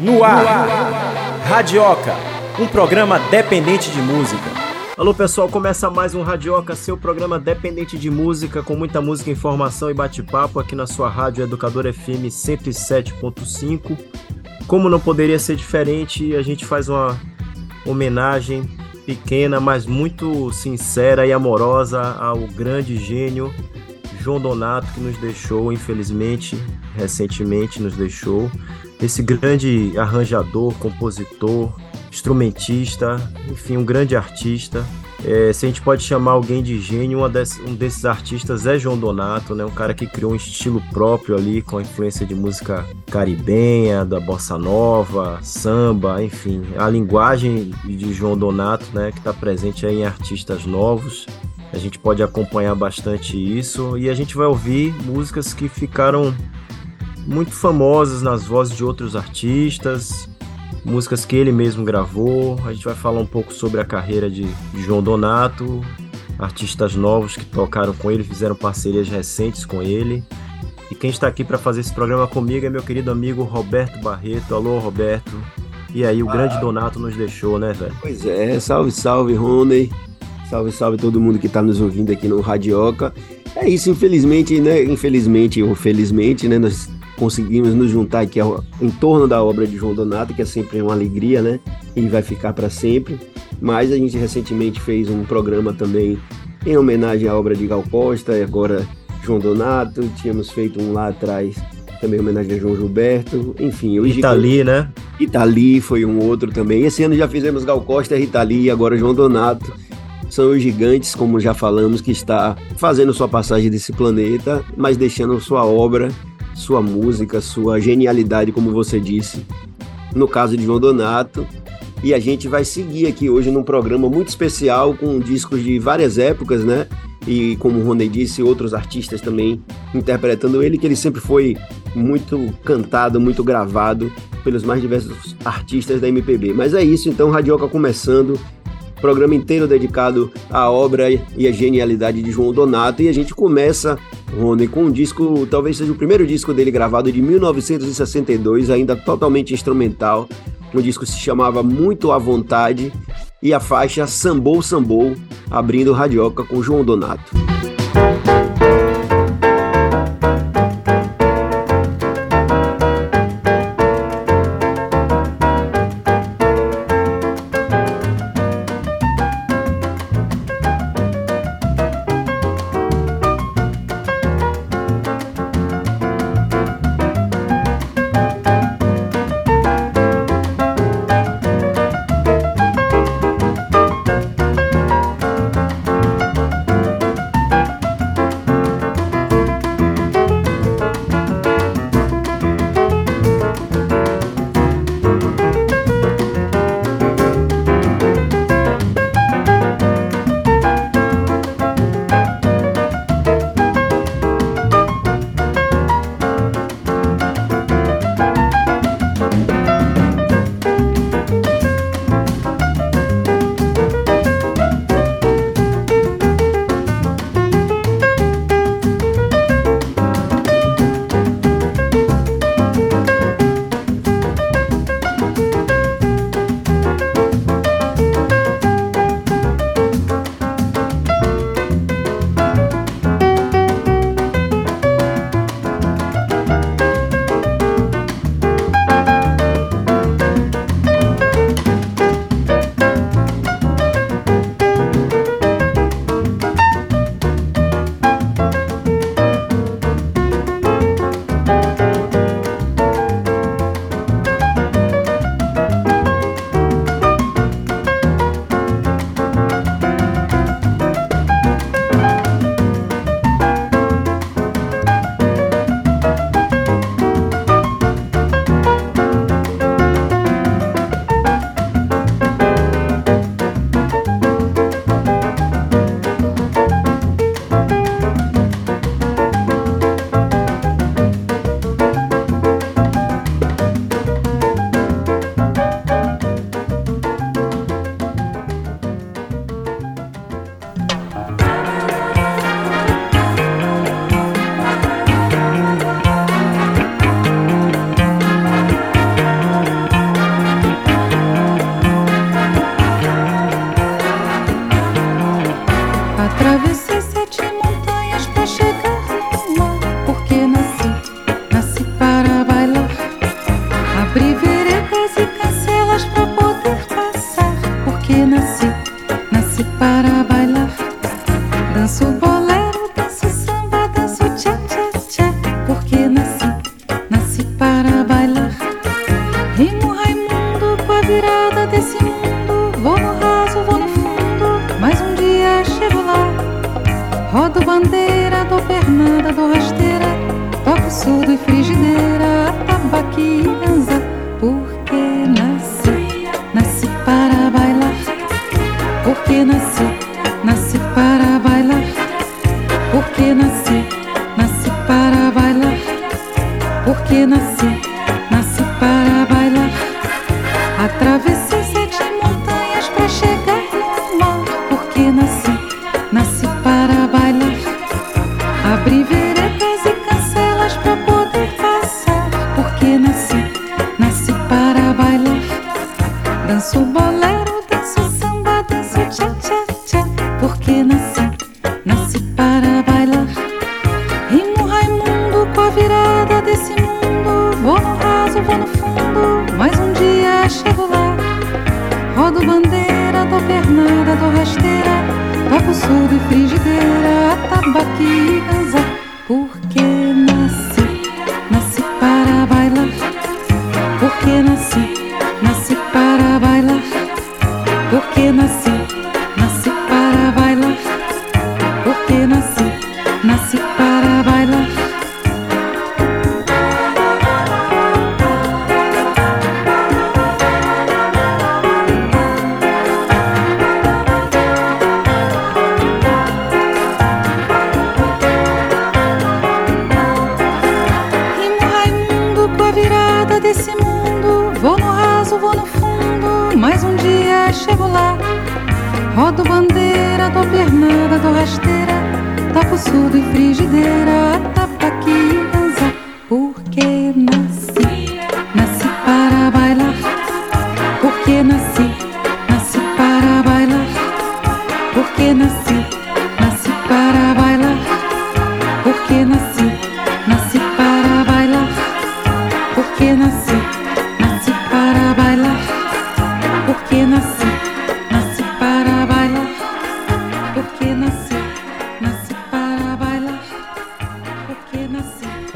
No ar, Radioca, um programa dependente de música. Alô pessoal, começa mais um Radioca, seu programa dependente de música, com muita música, informação e bate-papo aqui na sua rádio Educador FM 107.5. Como não poderia ser diferente, a gente faz uma homenagem pequena, mas muito sincera e amorosa ao grande gênio João Donato, que nos deixou, infelizmente, recentemente nos deixou esse grande arranjador, compositor, instrumentista, enfim, um grande artista. É, se a gente pode chamar alguém de gênio, um desses artistas é João Donato, né? um cara que criou um estilo próprio ali, com a influência de música caribenha, da bossa nova, samba, enfim, a linguagem de João Donato, né, que está presente aí em artistas novos. A gente pode acompanhar bastante isso e a gente vai ouvir músicas que ficaram muito famosas nas vozes de outros artistas, músicas que ele mesmo gravou. A gente vai falar um pouco sobre a carreira de, João Donato, artistas novos que tocaram com ele, fizeram parcerias recentes com ele. E quem está aqui para fazer esse programa comigo é meu querido amigo Roberto Barreto. Alô, Roberto. E aí, o ah, grande Donato nos deixou, né, velho? Pois é, salve, salve, Rony. Salve, salve todo mundo que está nos ouvindo aqui no Radioca. É isso, infelizmente, né? Infelizmente ou felizmente, né? Nós conseguimos nos juntar aqui em torno da obra de João Donato, que é sempre uma alegria, né? E vai ficar para sempre. Mas a gente recentemente fez um programa também em homenagem à obra de Gal Costa, e agora João Donato. Tínhamos feito um lá atrás também em homenagem a João Gilberto. Enfim, o Itali, né? Itali foi um outro também. Esse ano já fizemos Gal Costa, Itali e agora João Donato são os gigantes, como já falamos, que está fazendo sua passagem desse planeta, mas deixando sua obra sua música, sua genialidade, como você disse, no caso de João Donato. E a gente vai seguir aqui hoje num programa muito especial com discos de várias épocas, né? E como o Rony disse, outros artistas também interpretando ele, que ele sempre foi muito cantado, muito gravado pelos mais diversos artistas da MPB. Mas é isso, então, Radioca começando programa inteiro dedicado à obra e à genialidade de João Donato. E a gente começa, Rony, com um disco, talvez seja o primeiro disco dele gravado de 1962, ainda totalmente instrumental. O disco se chamava Muito à Vontade e a faixa Sambou Sambou, abrindo Radioca com João Donato.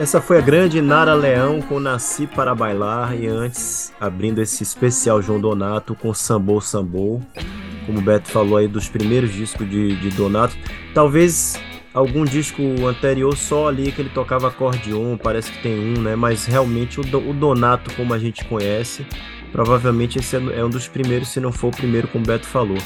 Essa foi a grande Nara Leão com Nasci para Bailar e antes abrindo esse especial João Donato com Sambô Sambô, como o Beto falou aí dos primeiros discos de, de Donato. Talvez algum disco anterior só ali que ele tocava acordeon, parece que tem um, né? Mas realmente o, o Donato como a gente conhece, provavelmente esse é é um dos primeiros, se não for o primeiro, como o Beto falou.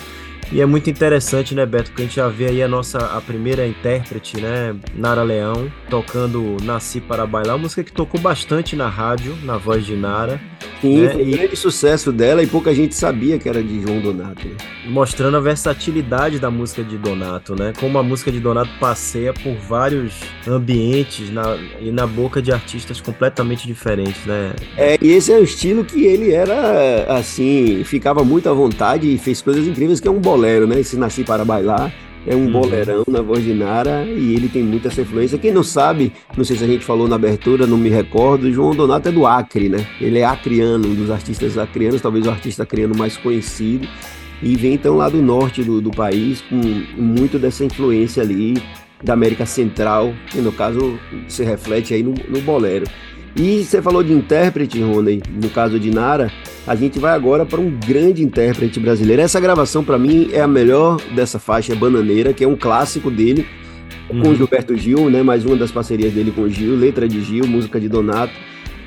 E é muito interessante, né, Beto, porque a gente já vê aí a nossa a primeira intérprete, né, Nara Leão, tocando Nasci para Bailar, uma música que tocou bastante na rádio, na voz de Nara, Sim, né, foi um e grande sucesso dela e pouca gente sabia que era de João Donato. né? mostrando a versatilidade da música de Donato, né, como a música de Donato passeia por vários ambientes na, e na boca de artistas completamente diferentes, né. É, e esse é o estilo que ele era, assim, ficava muito à vontade e fez coisas incríveis, que é um bolero, né? Esse Nasci para Bailar. É um Uhum. bolerão na voz de Nara e ele tem muita essa influência. Quem não sabe, não sei se a gente falou na abertura, não me recordo, João Donato é do Acre, né? Ele é acriano, um dos artistas acrianos, talvez o artista acriano mais conhecido. E vem então lá do norte do, do país, com muito dessa influência ali da América Central, que no caso se reflete aí no, no bolero. E você falou de intérprete, Rony, no caso de Nara, a gente vai agora para um grande intérprete brasileiro. Essa gravação, para mim, é a melhor dessa faixa, é Bananeira, que é um clássico dele, com Uhum. Gilberto Gil, né? Mais uma das parcerias dele com o Gil, letra de Gil, música de Donato.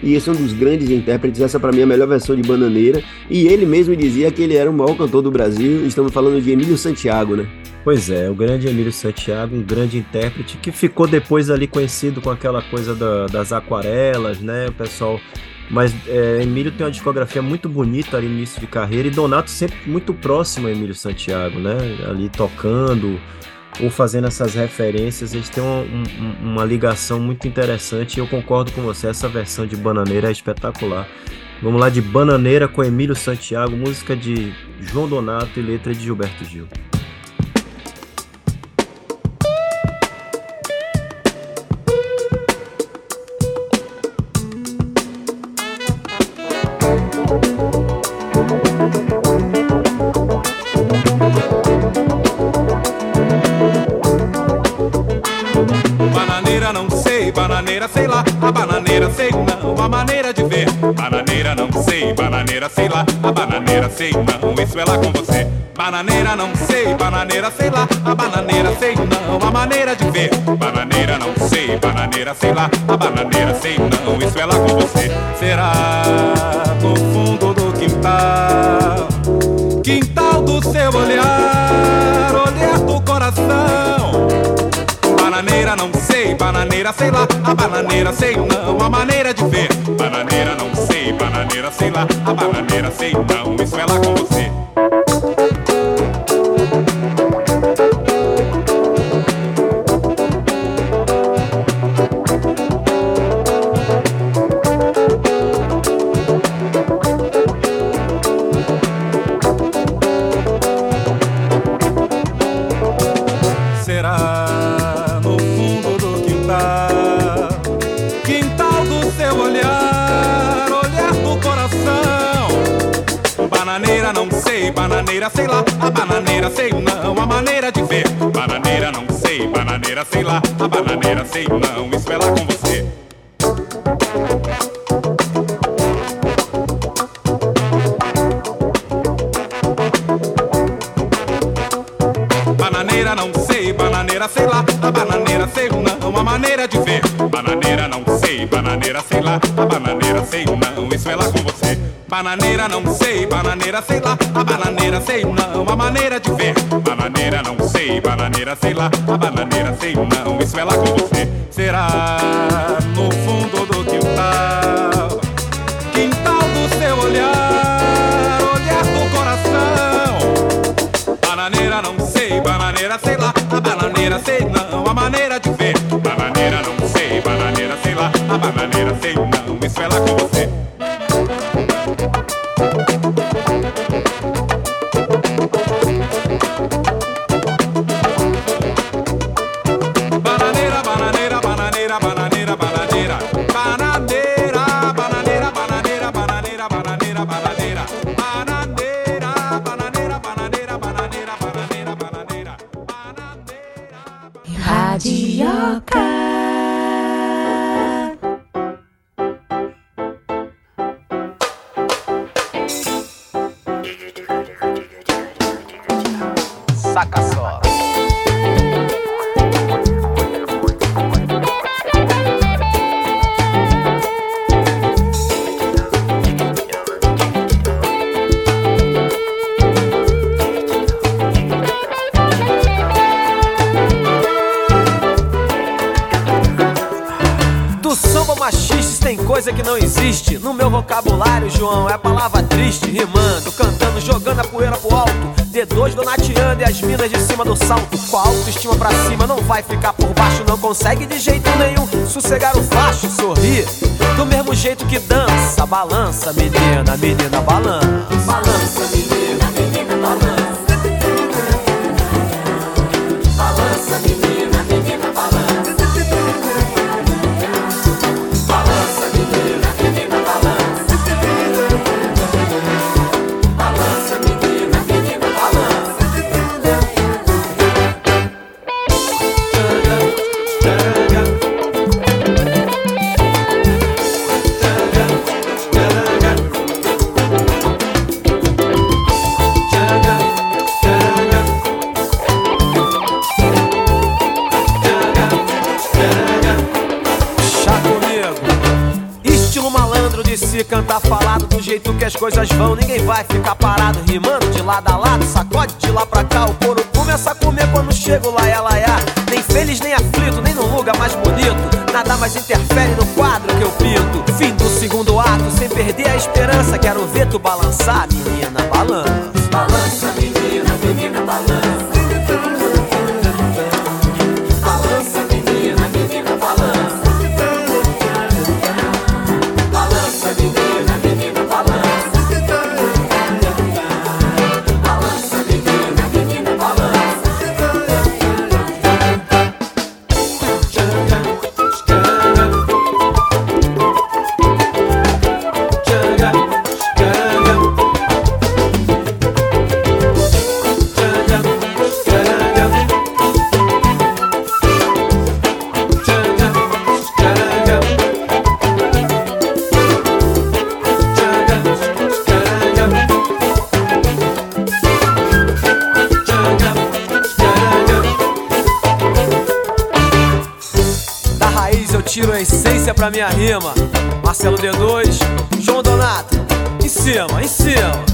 E esse é um dos grandes intérpretes. Essa, para mim, é a melhor versão de Bananeira. E ele mesmo dizia que ele era o maior cantor do Brasil. Estamos falando de Emílio Santiago, né? Pois é, o grande Emílio Santiago, um grande intérprete que ficou depois ali conhecido com aquela coisa da- das aquarelas, né? O pessoal. Mas é, Emílio tem uma discografia muito bonita ali no início de carreira e Donato sempre muito próximo a Emílio Santiago, né? Ali tocando ou fazendo essas referências, eles têm uma, um- uma ligação muito interessante e eu concordo com você, essa versão de Bananeira é espetacular. Vamos lá de Bananeira com Emílio Santiago, música de João Donato e letra de Gilberto Gil. De ver Bananeira não sei, bananeira sei lá, a bananeira sei não, isso é lá com você. Bananeira não sei, bananeira sei lá, a bananeira sei não, a maneira de ver. Bananeira não sei, bananeira sei lá, a bananeira sei não, isso é lá com você. Será no fundo do quintal, quintal do seu olhar, olhar do coração. Bananeira não sei, bananeira sei lá, a bananeira sei não, a maneira a bananeira sei não, isso é lá com você. A bananeira, sei não, a maneira de ver. Bananeira, não sei, bananeira, sei lá, a bananeira, sei não, isso é lá com você. Bananeira, não sei, bananeira, sei lá, a bananeira, sei não, a maneira de ver. Bananeira, não sei, bananeira, sei lá, a bananeira, Bananeira não sei, bananeira sei lá, a bananeira sei não, a maneira de ver. Bananeira não sei, bananeira sei lá, a bananeira sei não, isso é lá com você. Será no fundo do quintal, quintal do seu olhar, olhar do coração. Bananeira não sei, bananeira sei lá, a bananeira sei não, a maneira de ver. Bananeira não sei, bananeira sei lá, a bananeira sei não, isso é lá com você. Consegue de jeito Quero ver cima, em cima.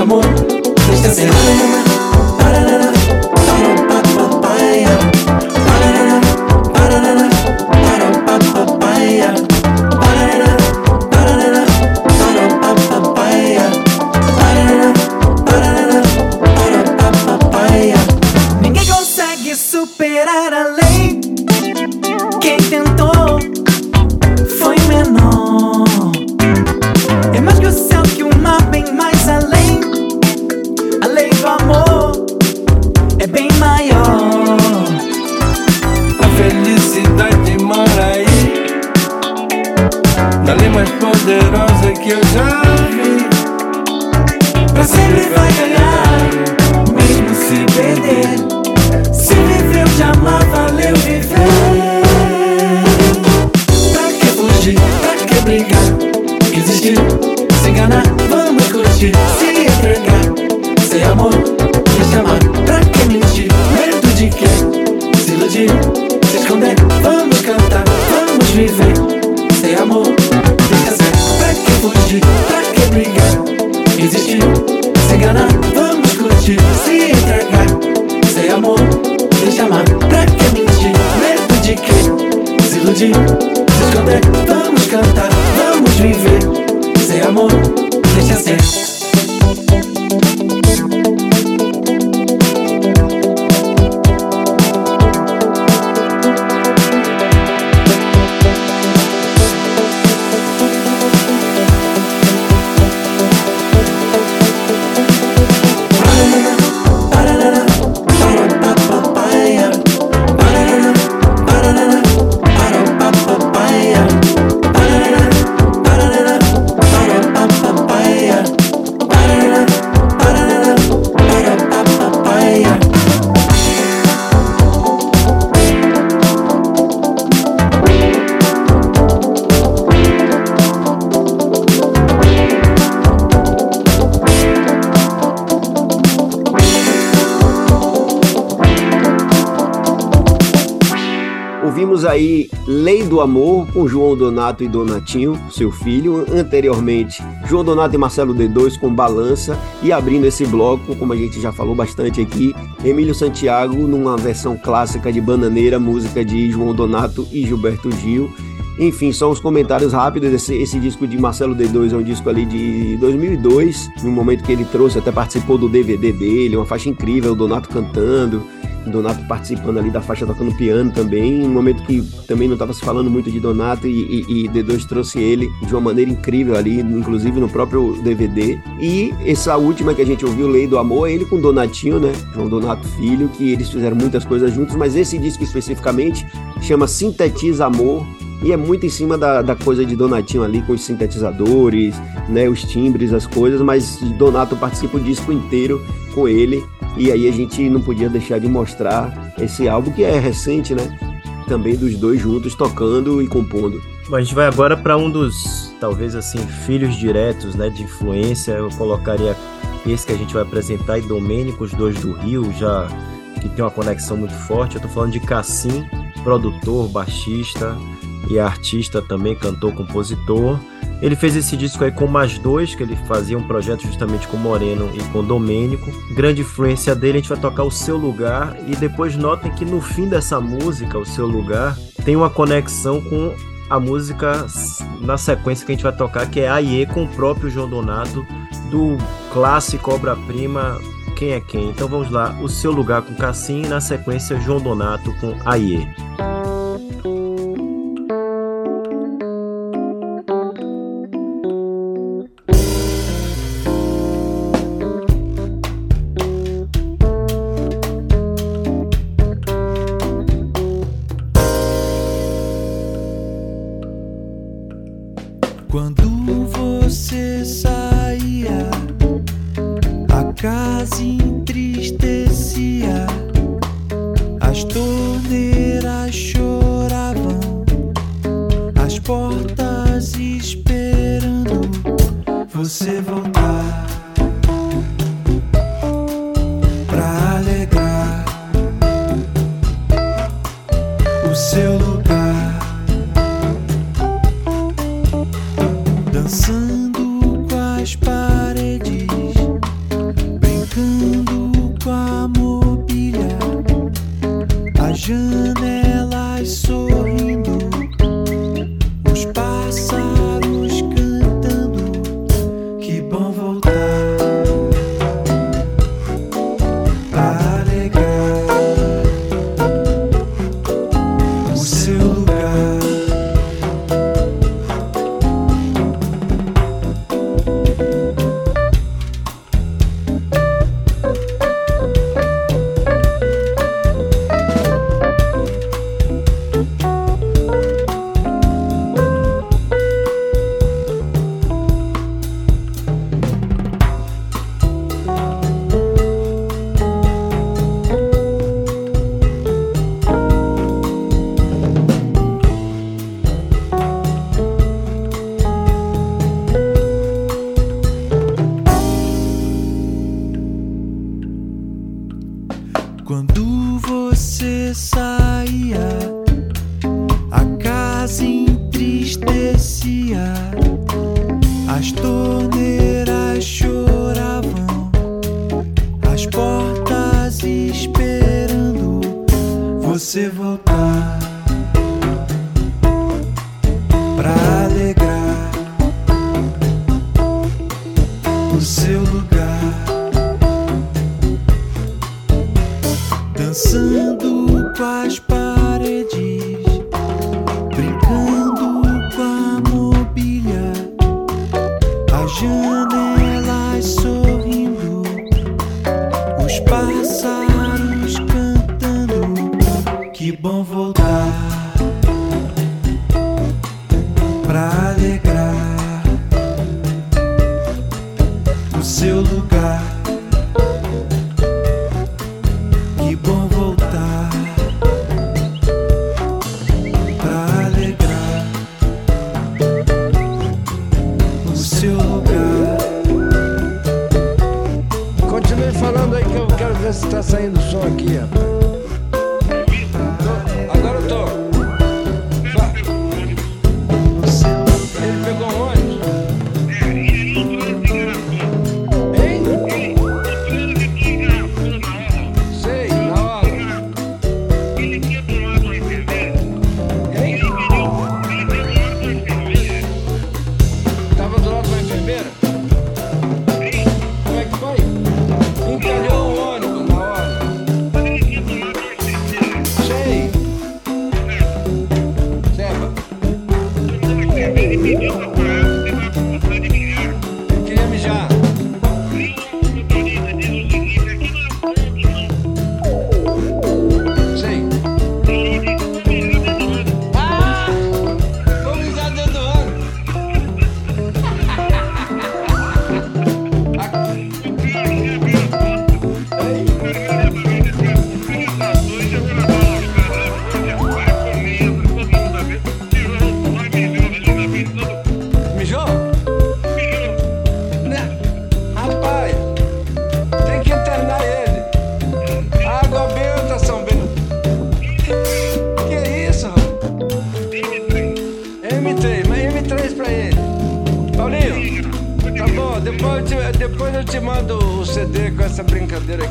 Amor, deixa ser Parará, Amor com João Donato e Donatinho, seu filho. Anteriormente, João Donato e Marcelo D2 com Balança. E abrindo esse bloco, como a gente já falou bastante aqui, Emílio Santiago numa versão clássica de Bananeira, música de João Donato e Gilberto Gil. Enfim, são os comentários rápidos. Esse, esse disco de Marcelo D2 é um disco ali de 2002, no momento que ele trouxe, até participou do DVD dele, uma faixa incrível, o Donato cantando. Donato participando ali da faixa tocando piano também, um momento que também não estava se falando muito de Donato e, e, e, D2 trouxe ele de uma maneira incrível ali, inclusive no próprio DVD. E essa última que a gente ouviu, Lei do Amor, é ele com Donatinho, né? João Donato Filho, que eles fizeram muitas coisas juntos, mas esse disco especificamente chama Sintetiza Amor E é muito em cima da, da coisa de Donatinho ali, com os sintetizadores, né, os timbres, as coisas, mas Donato participa o disco inteiro com ele. E aí a gente não podia deixar de mostrar esse álbum que é recente, né? Também dos dois juntos tocando e compondo. Bom, a gente vai agora para um dos, talvez assim, filhos diretos, né, de influência. Eu colocaria esse que a gente vai apresentar e Domênico, os dois do Rio, já que tem uma conexão muito forte. Eu tô falando de Cassim, produtor, baixista e artista também, cantor, compositor. Ele fez esse disco aí com mais dois, que ele fazia um projeto justamente com Moreno e com Domênico. Grande influência dele, a gente vai tocar O Seu Lugar. E depois notem que no fim dessa música, O Seu Lugar, tem uma conexão com a música na sequência que a gente vai tocar, que é Aie com o próprio João Donato, do clássico obra-prima Quem é Quem. Então vamos lá, O Seu Lugar com Cassim e na sequência João Donato com Aie.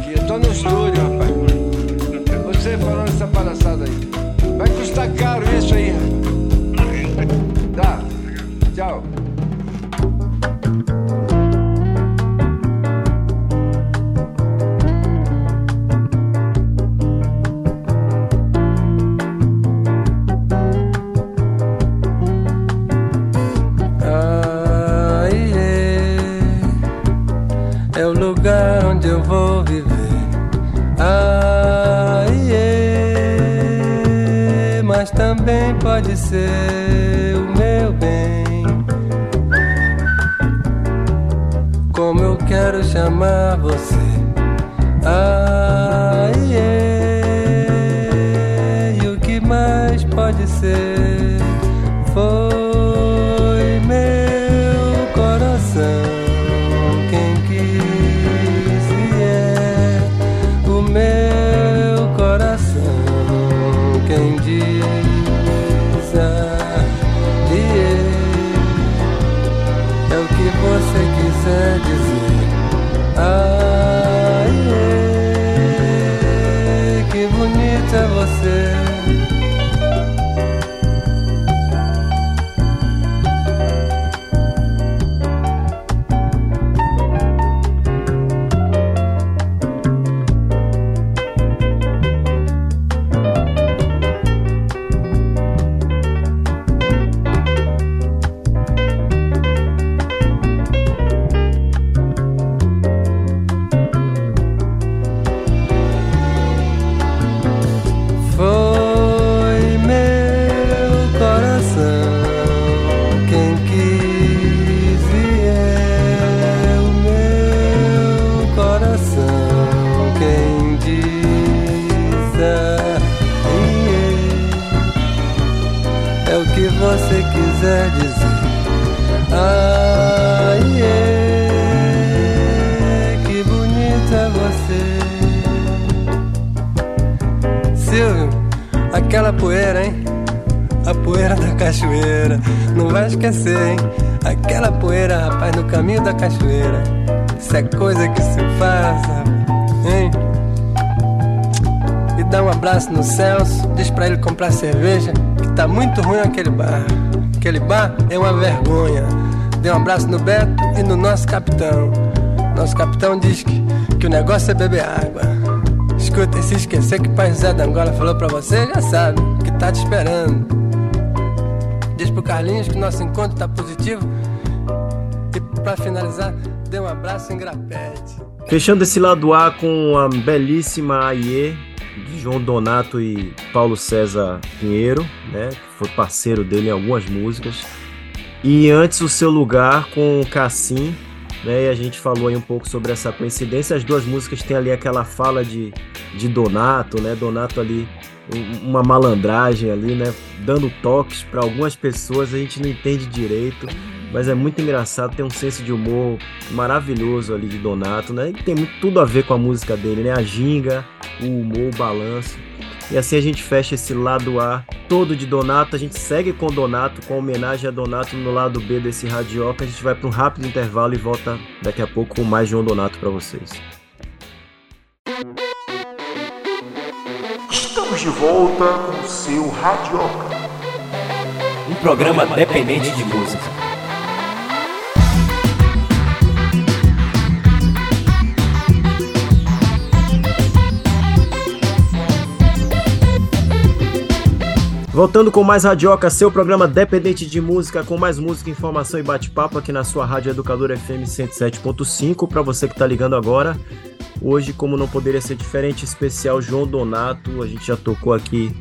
Aqui. Eu tô no estúdio, rapaz. Você falando essa palhaçada aí. Vai custar caro isso aí. Tá. Tchau. Pode no Celso, diz pra ele comprar cerveja, que tá muito ruim aquele bar. Aquele bar é uma vergonha. Dê um abraço no Beto e no nosso capitão. Nosso capitão diz que, que o negócio é beber água. Escuta, e se esquecer que o pai José da Angola falou pra você, já sabe, que tá te esperando. Carlinhos que nosso encontro tá positivo. E pra finalizar, dê um abraço em grapete. Fechando esse lado A com a belíssima Aie, de João Donato e Paulo César Pinheiro, né, foi parceiro dele em algumas músicas. E antes o seu lugar com o Cassim, né, e a gente falou aí um pouco sobre essa coincidência. As duas músicas têm ali aquela fala de, de Donato, né, Donato ali uma malandragem ali, né, dando toques para algumas pessoas, a gente não entende direito mas é muito engraçado, tem um senso de humor maravilhoso ali de Donato, né? E tem muito, tudo a ver com a música dele, né? A ginga, o humor, o balanço. E assim a gente fecha esse lado A todo de Donato. A gente segue com Donato, com homenagem a Donato no lado B desse radioca. A gente vai para um rápido intervalo e volta daqui a pouco com mais João Donato para vocês. Estamos de volta com o seu Radioca. Um programa dependente de música. Voltando com mais Radioca, seu programa dependente de música, com mais música, informação e bate-papo aqui na sua Rádio Educadora FM 107.5. Para você que está ligando agora, hoje, como não poderia ser diferente, especial João Donato. A gente já tocou aqui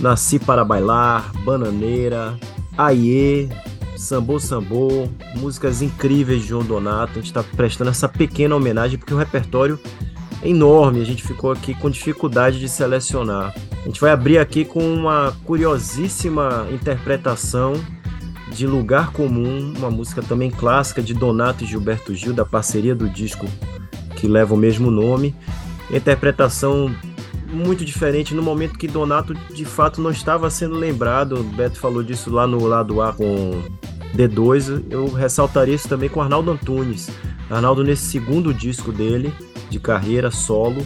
Nasci para Bailar, Bananeira, Aie, Sambô Sambô, músicas incríveis de João Donato. A gente está prestando essa pequena homenagem porque o repertório é enorme, a gente ficou aqui com dificuldade de selecionar. A gente vai abrir aqui com uma curiosíssima interpretação de Lugar Comum, uma música também clássica de Donato e Gilberto Gil, da parceria do disco que leva o mesmo nome. Interpretação muito diferente no momento que Donato de fato não estava sendo lembrado. O Beto falou disso lá no lado A com D2. Eu ressaltaria isso também com Arnaldo Antunes. Arnaldo, nesse segundo disco dele, de carreira solo,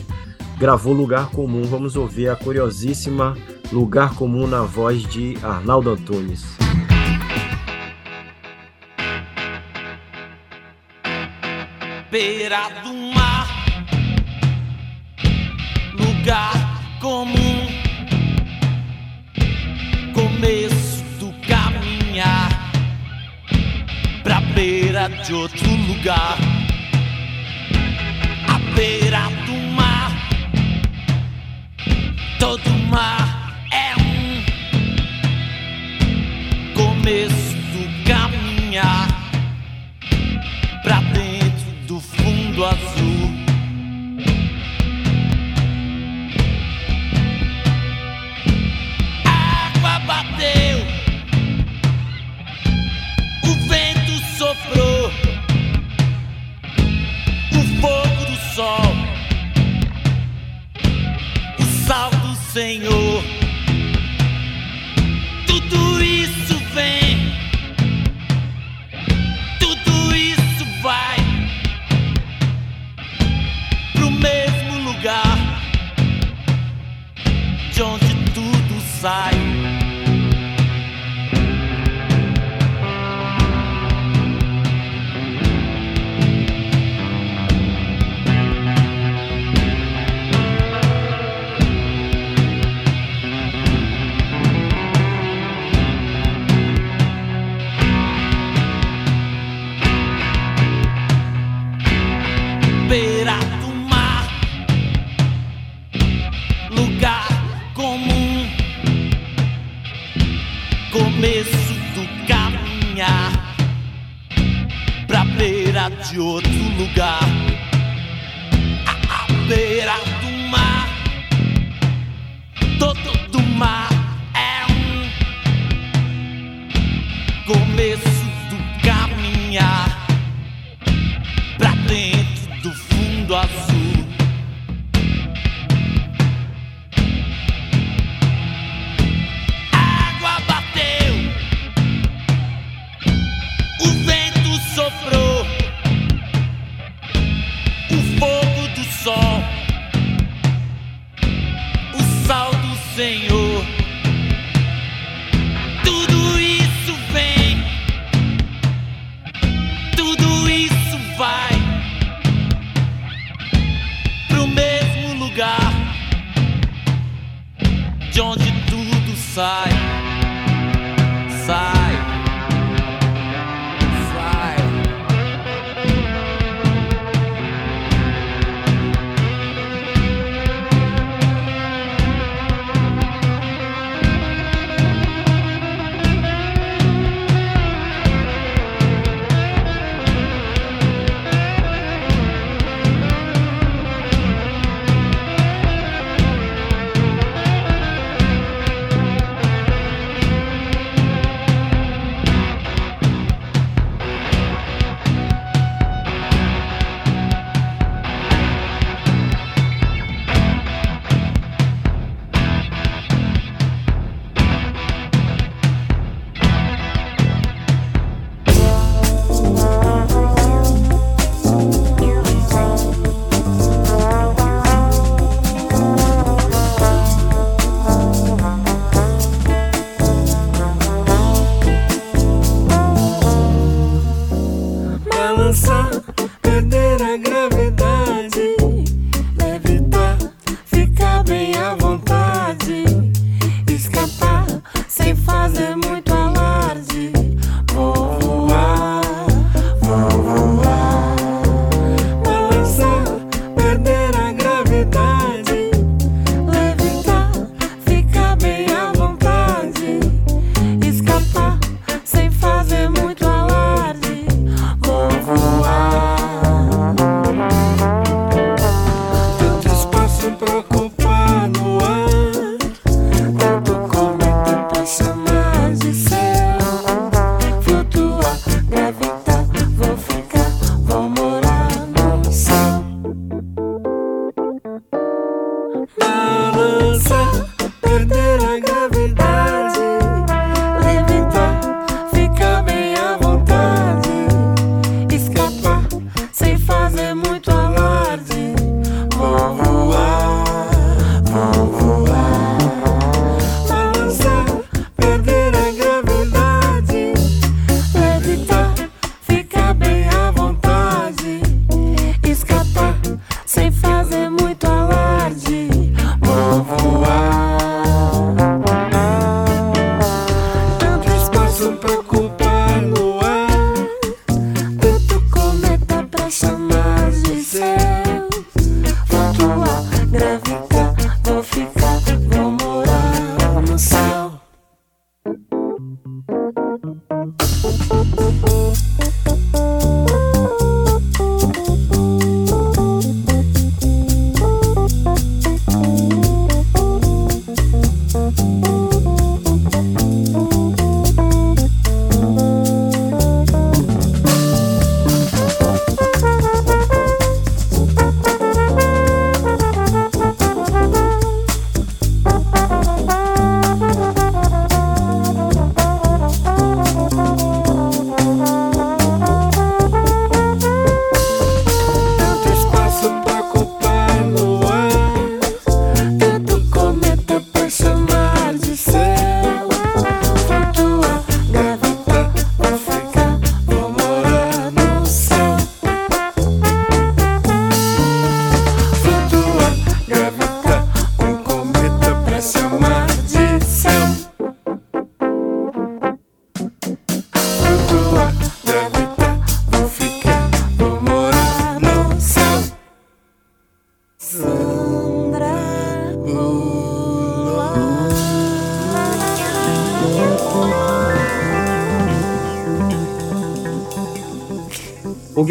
gravou Lugar Comum. Vamos ouvir a curiosíssima Lugar Comum na voz de Arnaldo Antunes. Beira do lugar comum, começo do caminhar pra beira de outro lugar,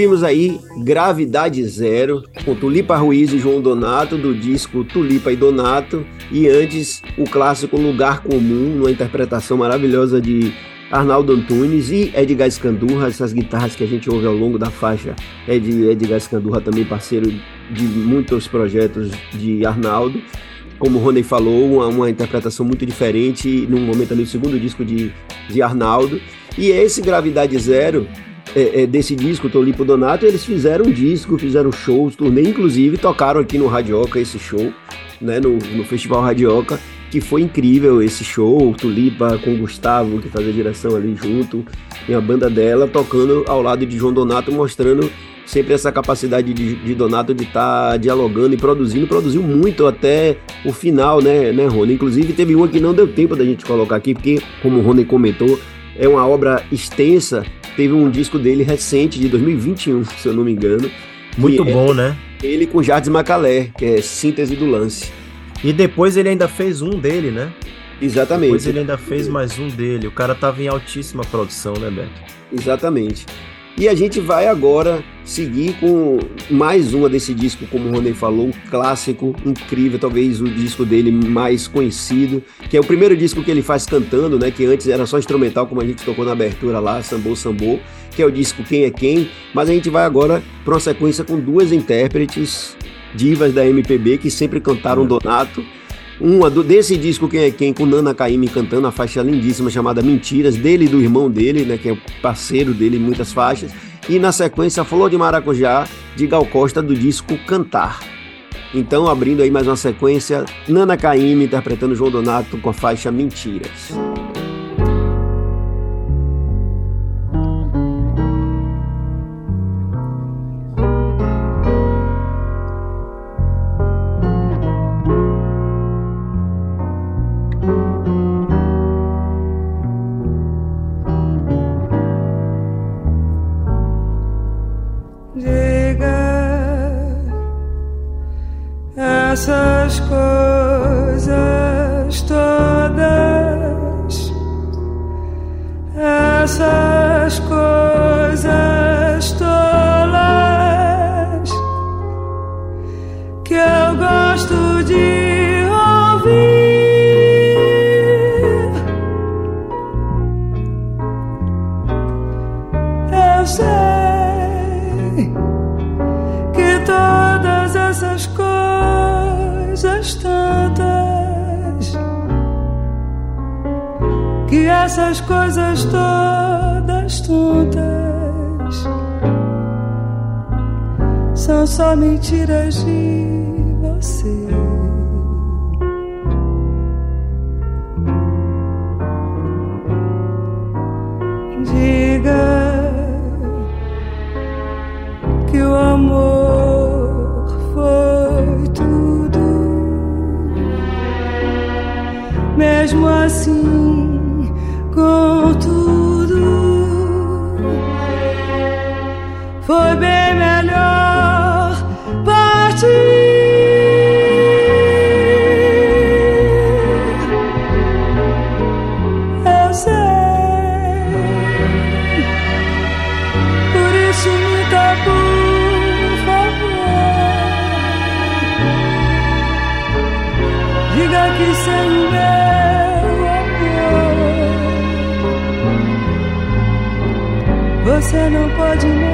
Ouvimos aí Gravidade Zero, com Tulipa Ruiz e João Donato, do disco Tulipa e Donato, e antes o clássico Lugar Comum, numa interpretação maravilhosa de Arnaldo Antunes e Edgar Escandurra, essas guitarras que a gente ouve ao longo da faixa é de Edgar Escandurra, também parceiro de muitos projetos de Arnaldo. Como o Rony falou, uma, uma interpretação muito diferente, num momento ali, o segundo disco de, de Arnaldo. E esse Gravidade Zero é, é, desse disco, Tolipo Donato, eles fizeram um disco, fizeram shows, turnê, inclusive tocaram aqui no Radioca esse show, né, no, no Festival Radioca, que foi incrível esse show, Tulipa com o Gustavo, que fazia direção ali junto, e a banda dela tocando ao lado de João Donato, mostrando sempre essa capacidade de, de Donato de estar tá dialogando e produzindo, produziu muito até o final, né, né, Rony? Inclusive teve uma que não deu tempo da gente colocar aqui, porque, como o Rony comentou, é uma obra extensa teve um disco dele recente, de 2021, se eu não me engano. Muito bom, é né? Ele com Jardim Macalé, que é síntese do lance. E depois ele ainda fez um dele, né? Exatamente. Depois ele ainda fez mais um dele. O cara tava em altíssima produção, né, Beto? Exatamente. E a gente vai agora seguir com mais uma desse disco, como o Rony falou, um clássico incrível, talvez o disco dele mais conhecido, que é o primeiro disco que ele faz cantando, né? Que antes era só instrumental, como a gente tocou na abertura lá, Sambô Sambô, que é o disco Quem é Quem, mas a gente vai agora para uma sequência com duas intérpretes divas da MPB que sempre cantaram Donato uma do, desse disco Quem é Quem, com Nana Caymmi cantando a faixa lindíssima chamada Mentiras, dele e do irmão dele, né, que é parceiro dele em muitas faixas. E na sequência, Flor de Maracujá, de Gal Costa, do disco Cantar. Então, abrindo aí mais uma sequência, Nana Caymmi interpretando João Donato com a faixa Mentiras. Música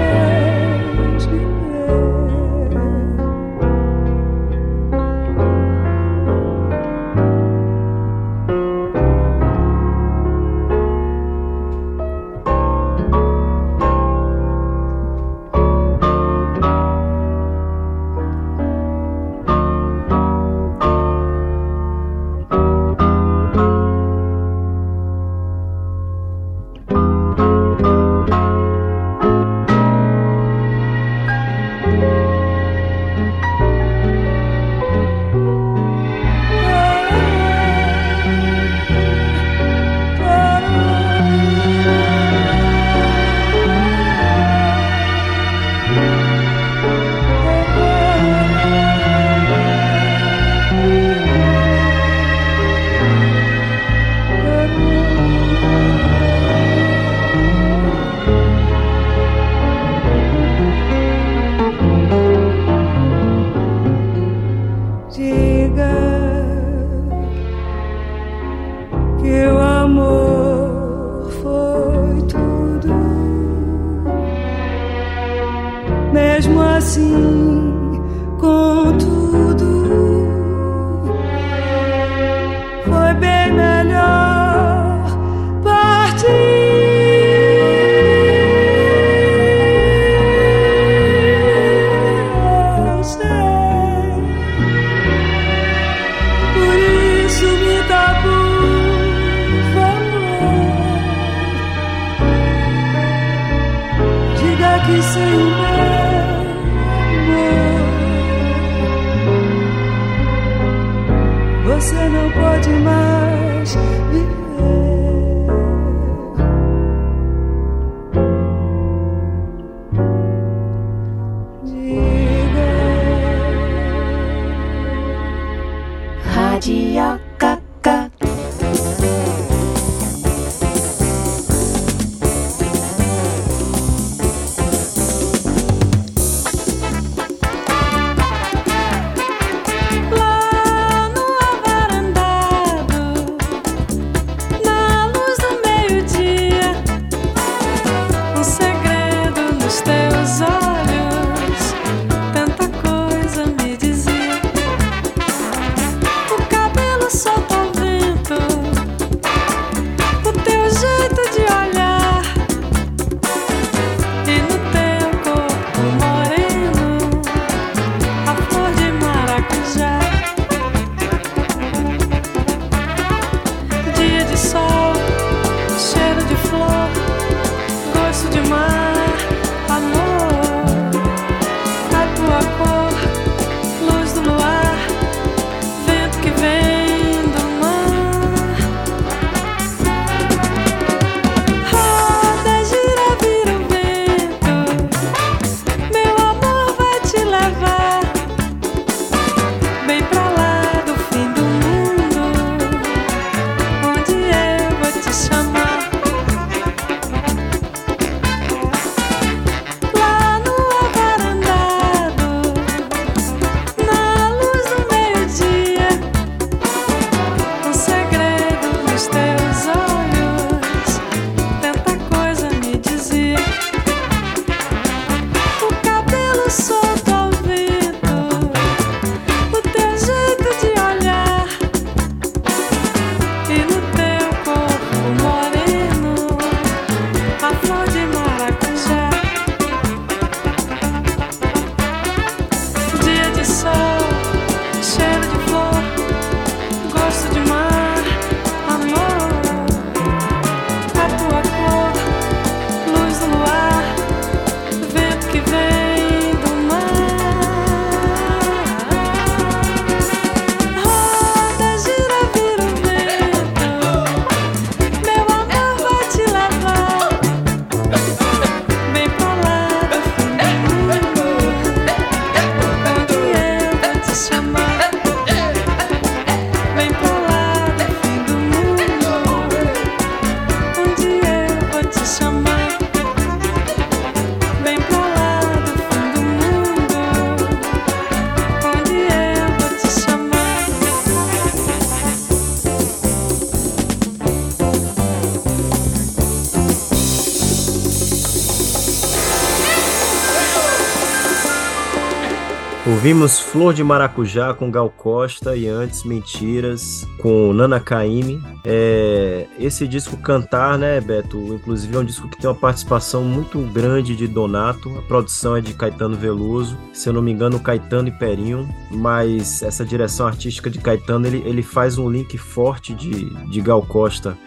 Ouvimos Flor de Maracujá com Gal Costa e antes Mentiras com Nana Caymmi. É, esse disco Cantar, né, Beto? Inclusive é um disco que tem uma participação muito grande de Donato. A produção é de Caetano Veloso, se eu não me engano, Caetano e Perinho. Mas essa direção artística de Caetano ele, ele faz um link forte de, de Gal Costa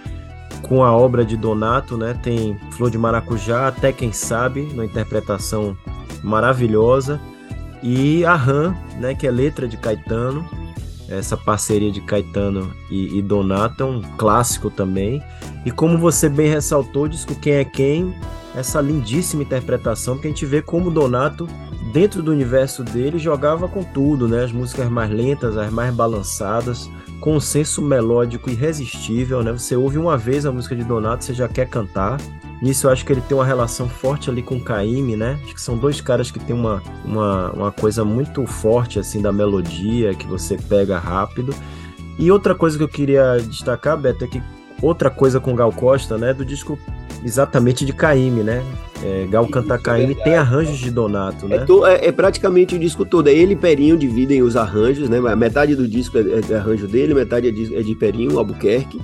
com a obra de Donato, né? Tem Flor de Maracujá, até quem sabe, na interpretação maravilhosa e a Ram, né, que é letra de Caetano. Essa parceria de Caetano e, e Donato é um clássico também. E como você bem ressaltou, disco Quem é Quem, essa lindíssima interpretação, que a gente vê como Donato, dentro do universo dele, jogava com tudo, né? As músicas mais lentas, as mais balançadas, com um senso melódico irresistível, né? Você ouve uma vez a música de Donato, você já quer cantar. Nisso eu acho que ele tem uma relação forte ali com o Caíme, né? Acho que são dois caras que tem uma, uma, uma coisa muito forte assim da melodia, que você pega rápido. E outra coisa que eu queria destacar, Beto, é que outra coisa com Gal Costa, né, do disco exatamente de Caíme, né? é, Gal Cantacaine tem arranjos de Donato, né? É, to- é- é praticamente o disco todo. É ele e Perinho dividem os arranjos, né? Metade do disco é, é arranjo dele, metade é de, é de Perinho, Albuquerque.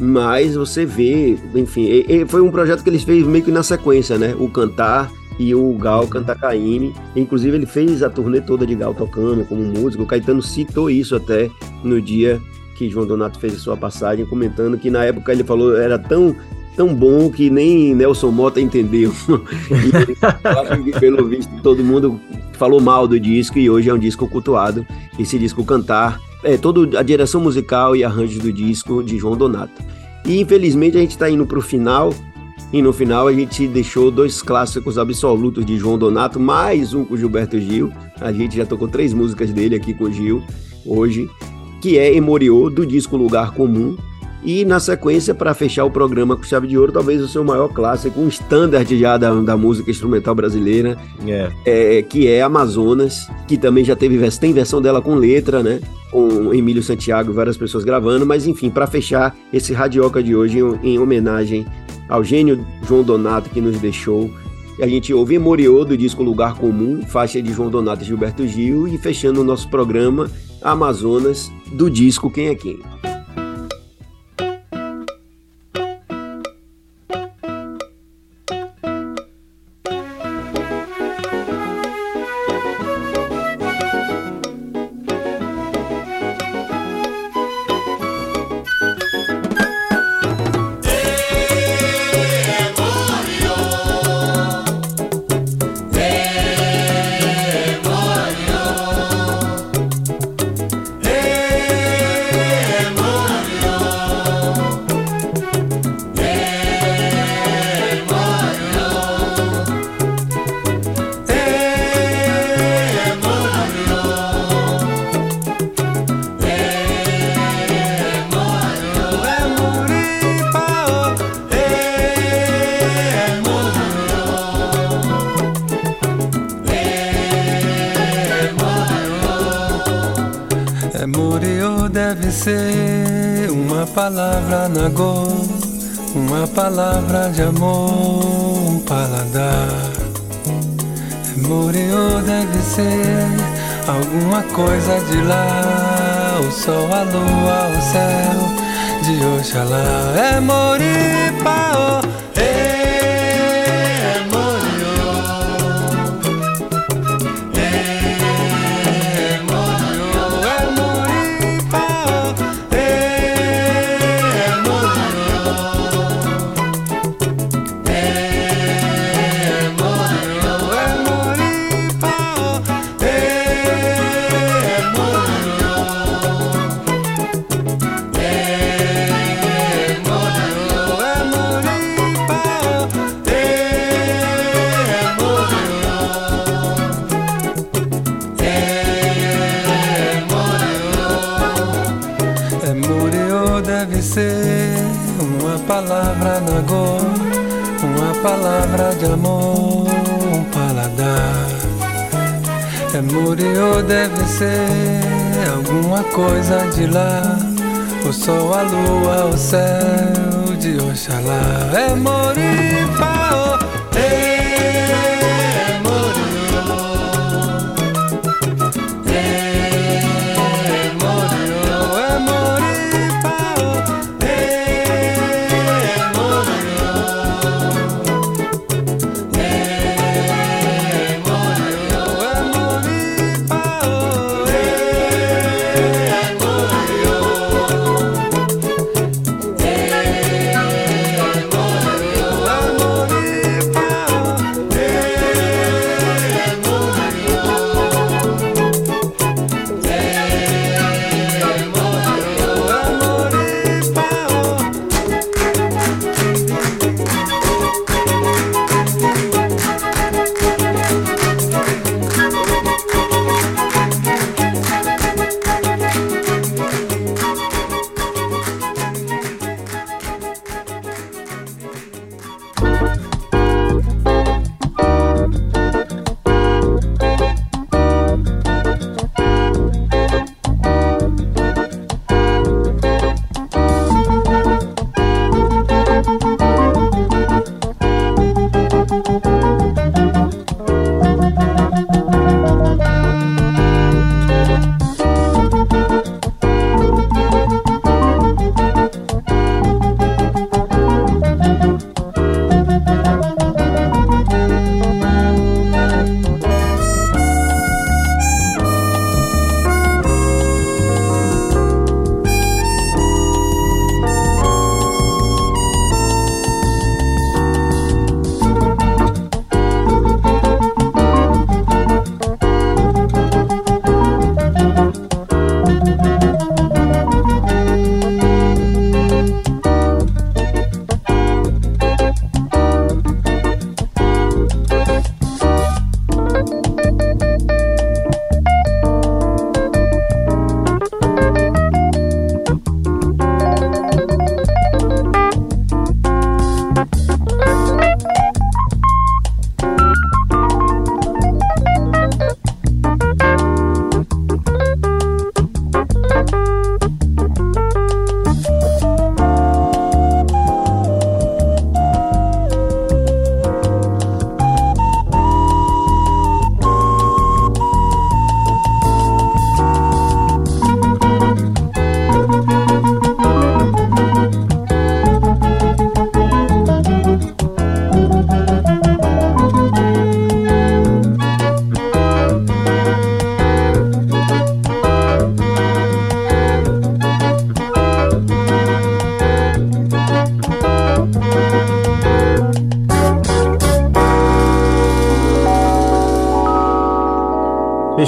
Mas você vê, enfim, foi um projeto que eles fez meio que na sequência, né? O Cantar e o Gal Cantacaine. Inclusive, ele fez a turnê toda de Gal tocando como músico. O Caetano citou isso até no dia que João Donato fez a sua passagem, comentando que na época ele falou era tão tão bom que nem Nelson Mota entendeu. que, pelo visto, todo mundo falou mal do disco e hoje é um disco cultuado. Esse disco Cantar é toda a direção musical e arranjos do disco de João Donato. E infelizmente a gente está indo para o final. E no final a gente deixou dois clássicos absolutos de João Donato, mais um com Gilberto Gil. A gente já tocou três músicas dele aqui com o Gil hoje, que é Emoriô, do disco Lugar Comum. E na sequência, para fechar o programa com chave de ouro, talvez o seu maior clássico, um standard já da, da música instrumental brasileira, É. é, que é Amazonas, que também já teve tem versão dela com letra, né? Com Emílio Santiago e várias pessoas gravando, mas enfim, para fechar esse radioca de hoje em, em homenagem ao gênio João Donato que nos deixou. A gente ouve Emoriô do disco Lugar Comum, faixa de João Donato e Gilberto Gil, e fechando o nosso programa, Amazonas, do disco Quem é Quem. De amor, um paladar. Muriô deve ser alguma coisa de lá, o sol, a lua, o céu de Oxalá. É Moripaô, é de amor, um paladar. É Muriô deve ser alguma coisa de lá, o sol, a lua, o céu de Oxalá. É Moripaô,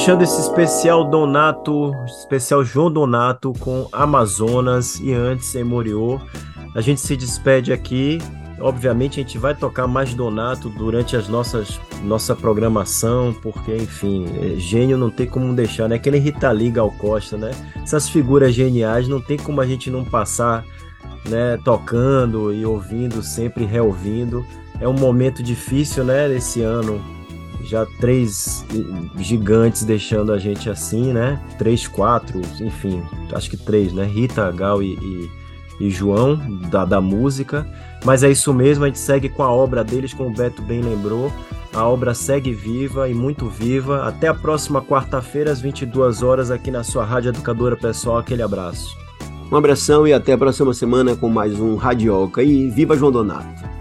Fechando esse especial Donato, especial João Donato com Amazonas e antes em Moriô. A gente se despede aqui. Obviamente a gente vai tocar mais Donato durante as nossas nossa programação, porque enfim, é, gênio não tem como deixar, né? Aquele Rita Lee, Gal Costa, né? Essas figuras geniais não tem como a gente não passar, né, tocando e ouvindo, sempre reouvindo. É um momento difícil, né, esse ano já três gigantes deixando a gente assim, né? Três, quatro, enfim, acho que três, né? Rita, Gal e, e, e, João, da, da música. Mas é isso mesmo, a gente segue com a obra deles, como o Beto bem lembrou. A obra segue viva e muito viva. Até a próxima quarta-feira, às 22 horas, aqui na sua Rádio Educadora Pessoal. Aquele abraço. Um abração e até a próxima semana com mais um Radioca. E viva João Donato!